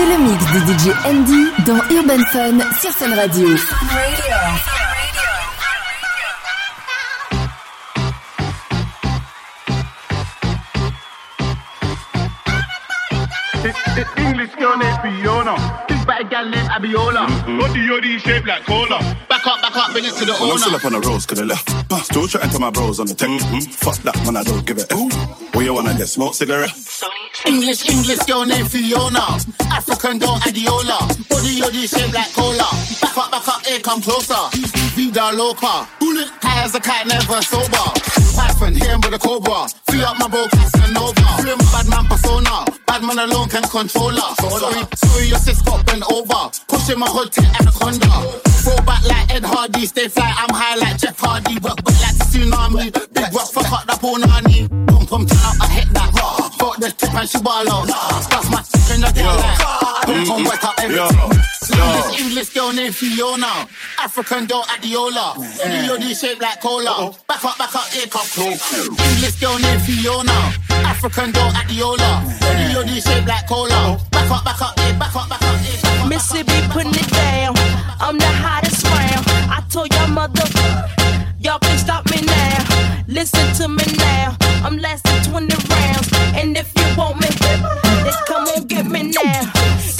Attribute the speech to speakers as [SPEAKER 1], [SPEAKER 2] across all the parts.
[SPEAKER 1] C'est le mix de DJ Andy dans Urban Fun sur Fun Radio.
[SPEAKER 2] Named Abiola. Body yoddy shaped like cola. Back up, back up, bring it to the
[SPEAKER 3] When I'm still up on the roads, could have left. Uh, Still chatting to my bros on the text. Fuck that, man, I don't give a F. Where you wanna get smoke cigarette?
[SPEAKER 2] English, English girl named Fiona. African girl Abiola. Body yoddy shaped like cola. Back up, back up, here come closer. Vida loca. High as a cat, never sober. Python, hit him with a cobra. Free up my bro, Casanova. Free him, bad man persona. Bad man alone can control her. Sorry, sorry, your sis got bent over. Pushing my hood to anaconda. Throw back like Ed Hardy. Stay fly, I'm high like Jeff Hardy. But but like the tsunami. Big rock, fuck up that punani. Pum pum out, I hit that. Fuck the tip and shibalo. That's my stick in the tail like. Pum pum wet up everything. English, English girl named Fiona. African girl Abiola. Body yoddy shaped like cola. Back up, back up, here come English girl named Fiona. African girl Abiola. Body yoddy shaped like cola. Back up, back up, here, back up, back up, here.
[SPEAKER 4] Mississippi putting it down. I'm the hottest round. I told y'all mother, y'all can't stop me now. Listen to me now. I'm lasting 20 rounds. And if you want me, then come on get me now.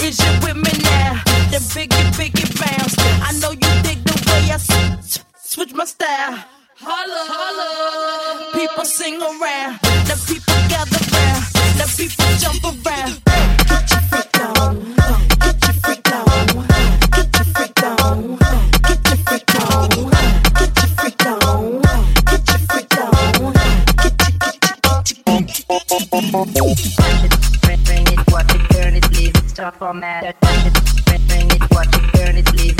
[SPEAKER 4] Is you with me now? The biggie, biggie bounce. I know you dig the way I s- switch my style. Holla, holla. People sing around. The people gather round. The people jump around. Get your freak on.
[SPEAKER 5] Stop. Touch it, bring, it, watch it, turn it, leave it,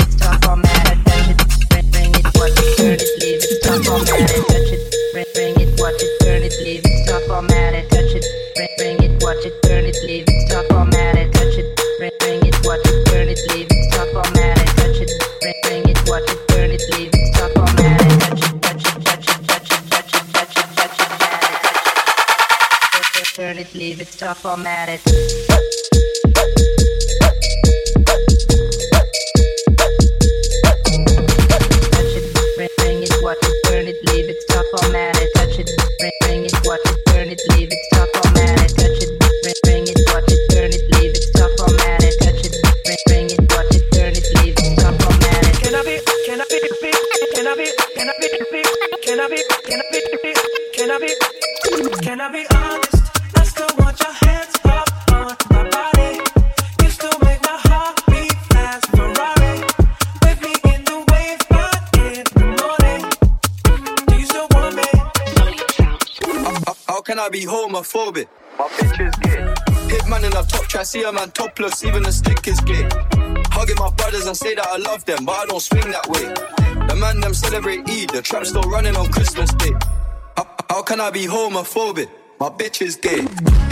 [SPEAKER 4] be
[SPEAKER 6] homophobic? My bitch is gay. Hit Hitman in a top try, see a man topless, even the stick is gay. Hugging my brothers and say that I love them, but I don't swing that way. The man them celebrate Eid, the trap still running on Christmas Day. How, how can I be homophobic? My bitch is gay.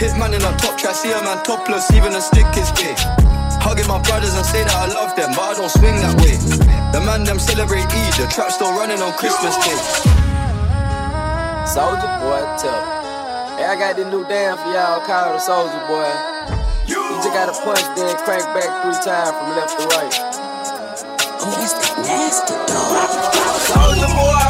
[SPEAKER 6] Hitman in a top try, see a man topless, even the stick is gay. Hugging my brothers and say that I love them, but I don't swing that way. The man them celebrate Eid, the trap still running on Christmas Day.
[SPEAKER 7] Soldier boy, tell. Hey, I got this new dance for y'all called the Soldier Boy. You just gotta punch, then crank back three times from left to right. Oh, that's that nasty dog. Soldier boy,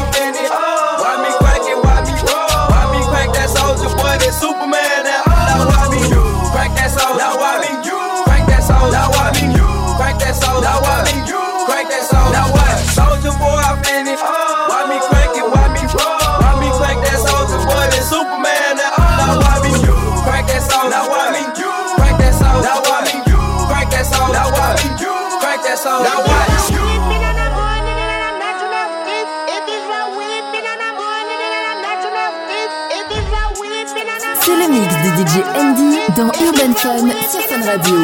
[SPEAKER 1] mix de DJ ND dans Urban Fun sur Fun Radio.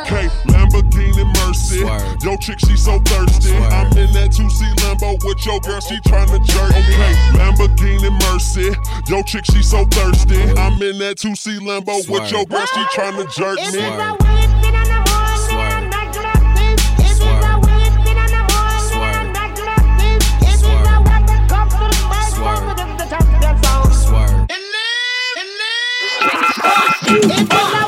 [SPEAKER 8] Okay, Lamborghini Mercy. Yo, chick, she so thirsty. I'm in that 2C Lambo with your girl, she tryna jerk me. Okay, Lamborghini Mercy mercy. Yo, chick, she so thirsty. I'm in that 2C Lambo with your girl, she tryna jerk me.
[SPEAKER 9] It's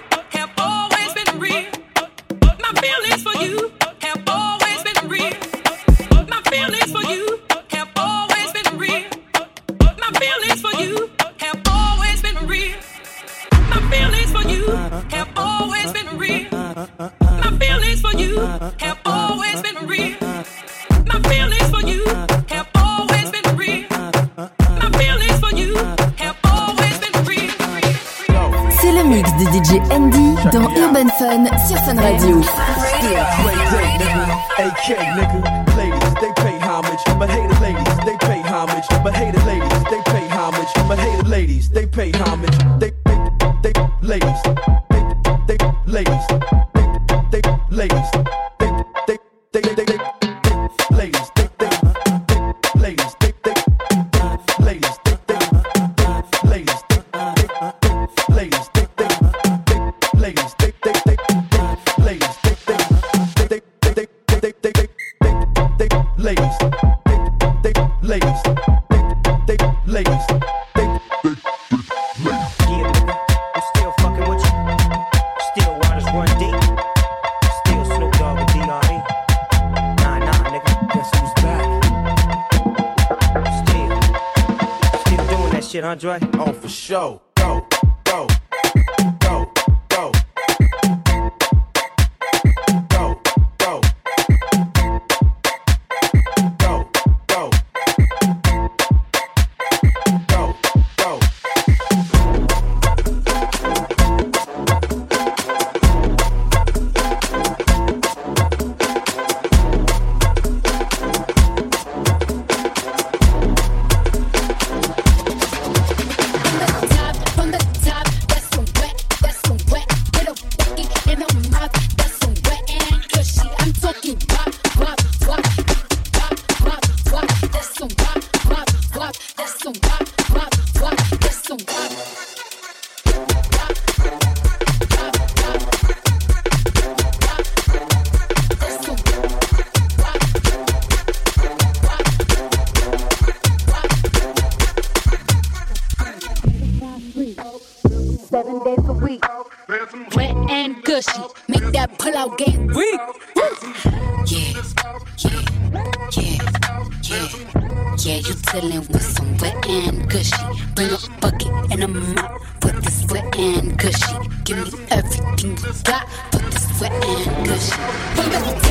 [SPEAKER 1] mix de DJ Andy dans Urban Fun sur Fun Radio.
[SPEAKER 10] AK nigga, ladies, they pay homage, but hated ladies, they pay homage, but hated ladies, they pay homage, but hated ladies, they pay homage,
[SPEAKER 11] Andre?
[SPEAKER 10] Oh, for sure.
[SPEAKER 12] wet that pull out game weak. Yeah, yeah, yeah, yeah. Yeah, you dealing with some wet and gushy. Bring a bucket and a mop. Put this wet and gushy. Give me everything you got. Put this wet and gushy.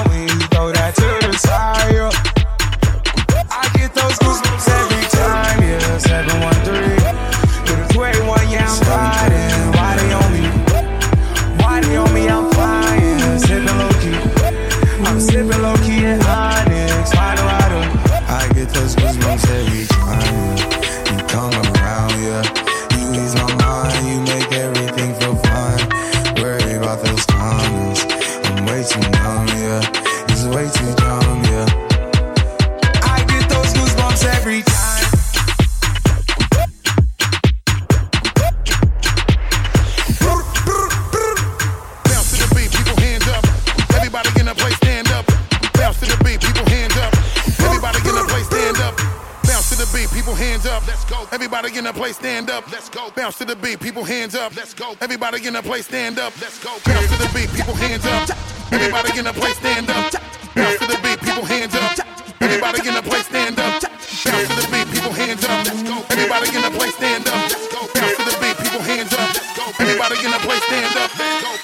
[SPEAKER 13] beat, people hands up. Everybody in the place stand up. Bounce to the beat, people hands up. Let's go. Everybody in the place stand up. Let's go. Bounce to the beat, people hands up. Let's go. Everybody in the place stand up. Let's go. Bounce to the beat, people hands up. Everybody in the place stand up. Bounce to the beat, people hands up. Everybody in the place stand up. Bounce to the beat, people hands up. Let's go. Everybody in the place stand up. Let's go. Bounce to the beat, people hands up. Let's go. Everybody in the place stand up. Let's go.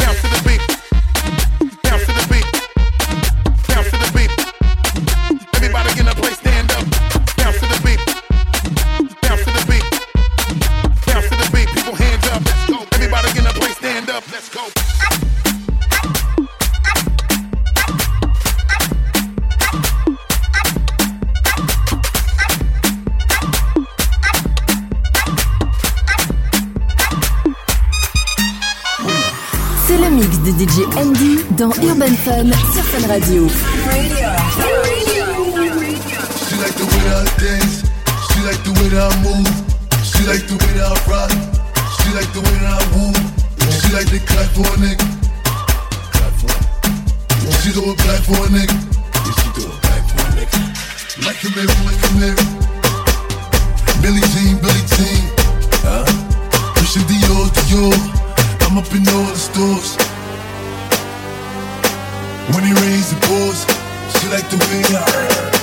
[SPEAKER 1] Andy dans Urban Fun sur Fun Radio.
[SPEAKER 14] She like the way I dance. She like the way I move. She like the way I rock. She like the way I woo. She like to clap for do. Like a like a. Billy Jean, Billy Jean. Huh? I'm up in all the stores. When he raised the balls, she like the way I.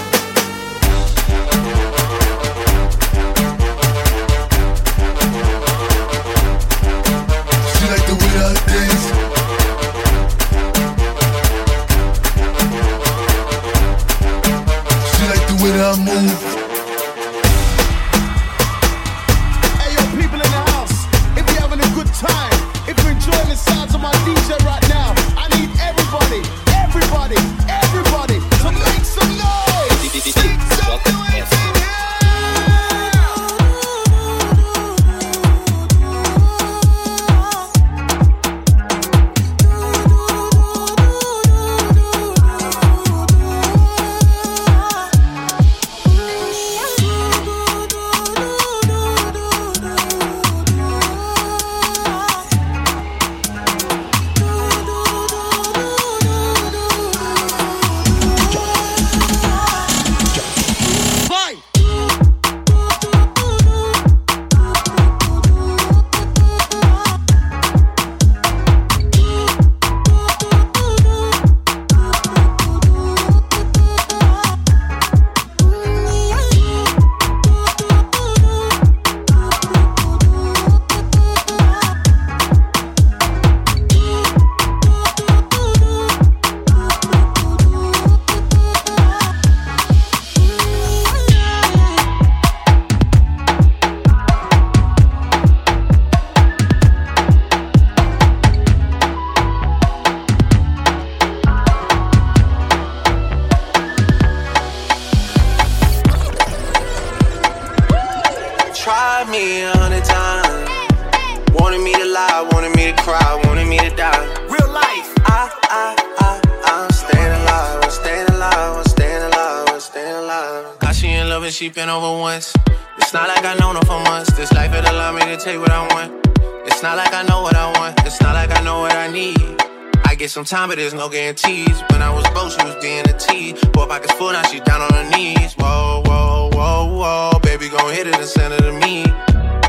[SPEAKER 15] Time, but there's no guarantees. When I was broke, she was being a T. Four pockets full, now she down on her knees. Whoa, whoa, whoa, whoa. Baby, gon' hit it and send it to me.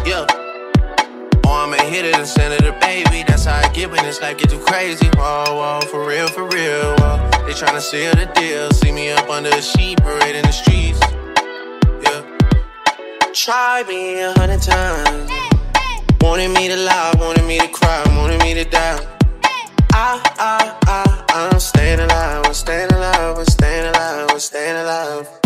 [SPEAKER 15] Yeah. Or I'ma hit it and send it to baby. That's how I get when this life get too crazy. Whoa, whoa, for real, for real. Whoa. They tryna seal the deal. See me up under a sheet, parade in the streets. Yeah. Try me a hundred times. Wanted me to lie, wanted me to cry, wanted me to die. I, I, I, I'm staying alive, I'm staying alive, I'm staying alive, I'm staying alive.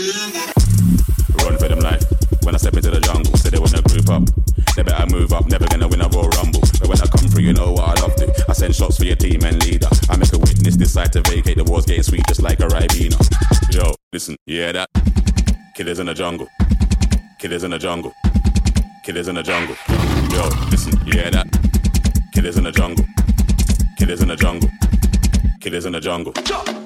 [SPEAKER 16] Run for them life. When I step into the jungle, say they wanna group up. They better move up, never gonna win a Royal Rumble. But when I come through, you know what I love to. I send shots for your team and leader. I make a witness decide to vacate. The war's getting sweet, just like a Ribena. Yo, listen, yeah that? Killers in the jungle. Killers in the jungle. Killers in the jungle. Yo, listen, yeah that? Killers in the jungle. Killers in the jungle. Killers in the jungle.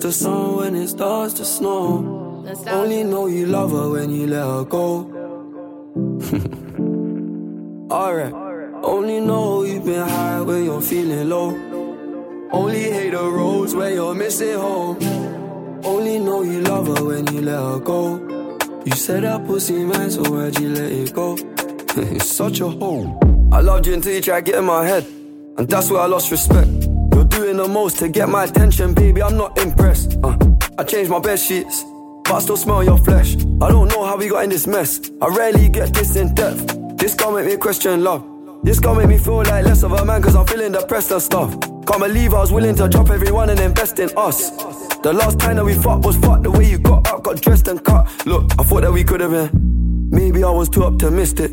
[SPEAKER 16] The
[SPEAKER 17] sun when it starts to snow. Only know you love her when you let her go. Alright. Only know you've been high when you're feeling low. Only hate the roads where you're missing home. Only know you love her when you let her go. You said that pussy man, so why'd you let it go? it's such a hole. I loved you until you tried to get in my head. And that's where I lost respect. Doing the most to get my attention, baby. I'm not impressed. Uh, I changed my bed sheets, but I still smell your flesh. I don't know how we got in this mess. I rarely get this in depth. This gon' make me question love. This gon' make me feel like less of a man, cause I'm feeling depressed and stuff. Can't believe I was willing to drop everyone and invest in us. The last time that we fucked was fucked the way you got up, got dressed and cut. Look, I thought that we could have been. Maybe I was too optimistic.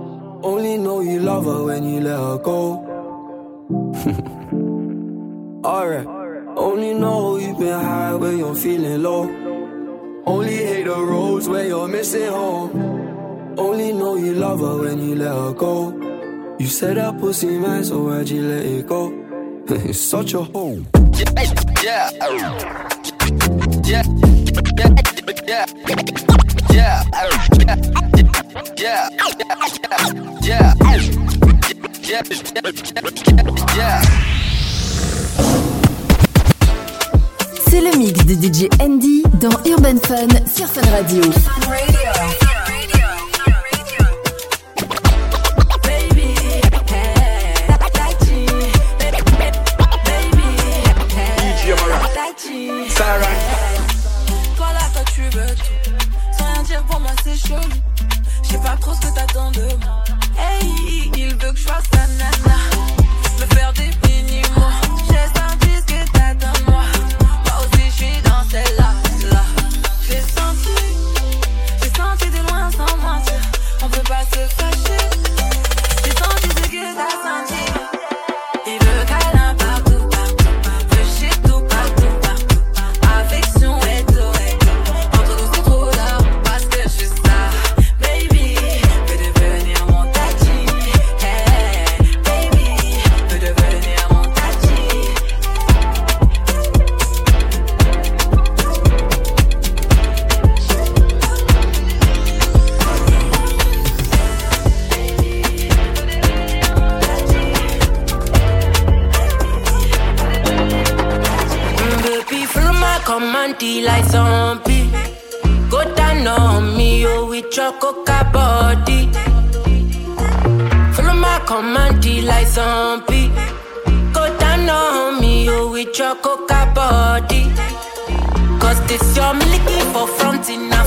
[SPEAKER 17] Only know you love her when you let her go. Alright. Only know you've been high when you're feeling low. Only hate the roads where you're missing home. Only know you love her when you let her go. You said that pussy man, so why'd you let it go? it's such a hole.
[SPEAKER 6] Yeah. Yeah. Yeah. Yeah. Yeah. Yeah.
[SPEAKER 1] C'est le mix de DJ Andy dans Urban Fun sur Fun Radio.
[SPEAKER 18] Toi là, toi tu veux tout. Sans rien dire pour moi, c'est chelou pas trop ce que t'attends de moi. Hey, il veut que je fasse la nana. Me faire des
[SPEAKER 19] minimums. J'ai senti ce que t'attends de moi. Moi aussi, je suis dans celle-là. Là. J'ai
[SPEAKER 1] senti, j'ai senti de
[SPEAKER 20] loin sans mentir. On peut pas se faire. This your looking for
[SPEAKER 1] front enough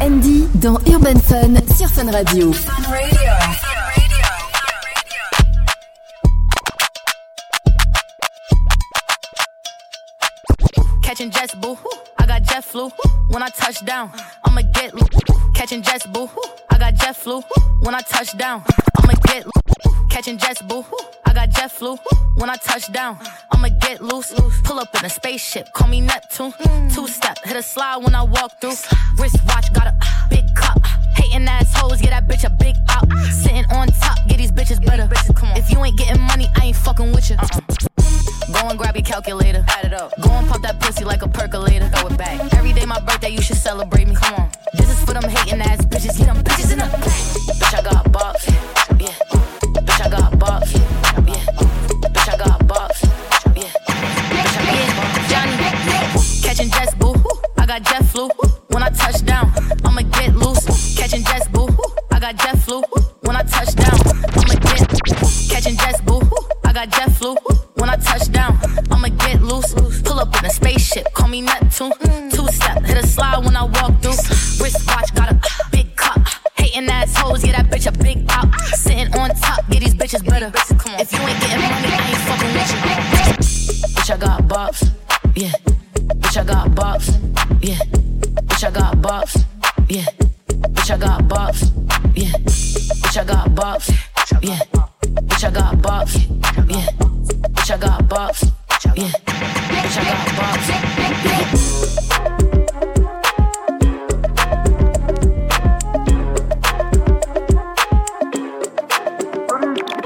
[SPEAKER 1] Andy dans Urban Fun sur. Fun Radio.
[SPEAKER 21] Catching jets, boo. I got jet flu. When I touch down, I'ma get loose. Catching jets, boo. I got jet flu. When I touch down, I'ma get loose. Catching jets, boo. I got jet flu. When I touch down, I'ma get loose. Pull up in a spaceship, call me Neptune. Two step, hit a slide when I walk through. Wrist watch, got a big cup. Hating assholes, get that bitch a big out. Sitting on top, get these bitches better. If you ain't getting money, I ain't fucking with you. Uh-uh. Go and grab your calculator. Add it up. Go and pop that pussy like a percolator. Got yeah. Bitch, I got box, yeah.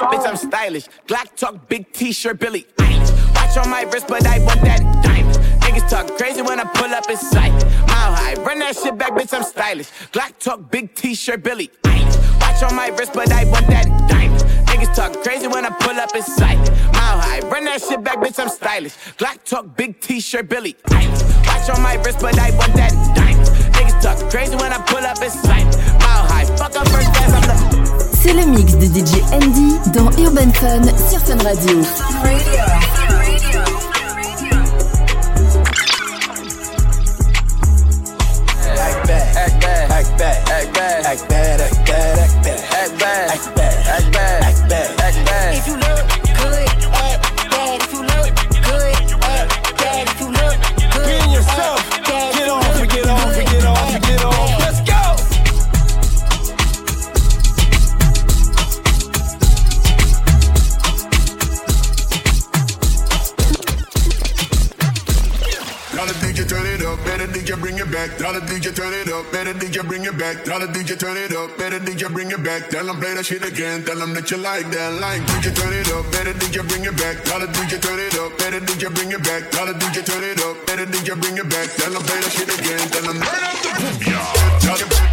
[SPEAKER 21] Bitch,
[SPEAKER 22] I'm stylish. Glock talk, big t-shirt, Billie Eilish. Watch on my wrist, but I want that diamond. Niggas talk crazy when I pull up in sight. Mile high, run that shit back, bitch, I'm stylish. Glock talk, big t-shirt, Billie Eilish. Watch on my wrist, but I stylish. Glock talk, big t-shirt, Billy. Watch on my wrist, but I want that. Niggas crazy when I pull up, high. Fuck up first.
[SPEAKER 1] C'est le mix de DJ Andy dans Urban Fun sur Fun Radio.
[SPEAKER 7] Radio. Act act act act act act act.
[SPEAKER 14] Better DJ bring it back. Dollar DJ turn it up, better DJ bring it back. Tell them play that shit again, tell them that you like that. Like DJ turn it up, better DJ bring it back. Dollar DJ turn it up, better DJ bring it back. Dollar DJ turn it up, better DJ bring it back. Tell them play that shit again, tell them turn up the boom, yeah. Dollar,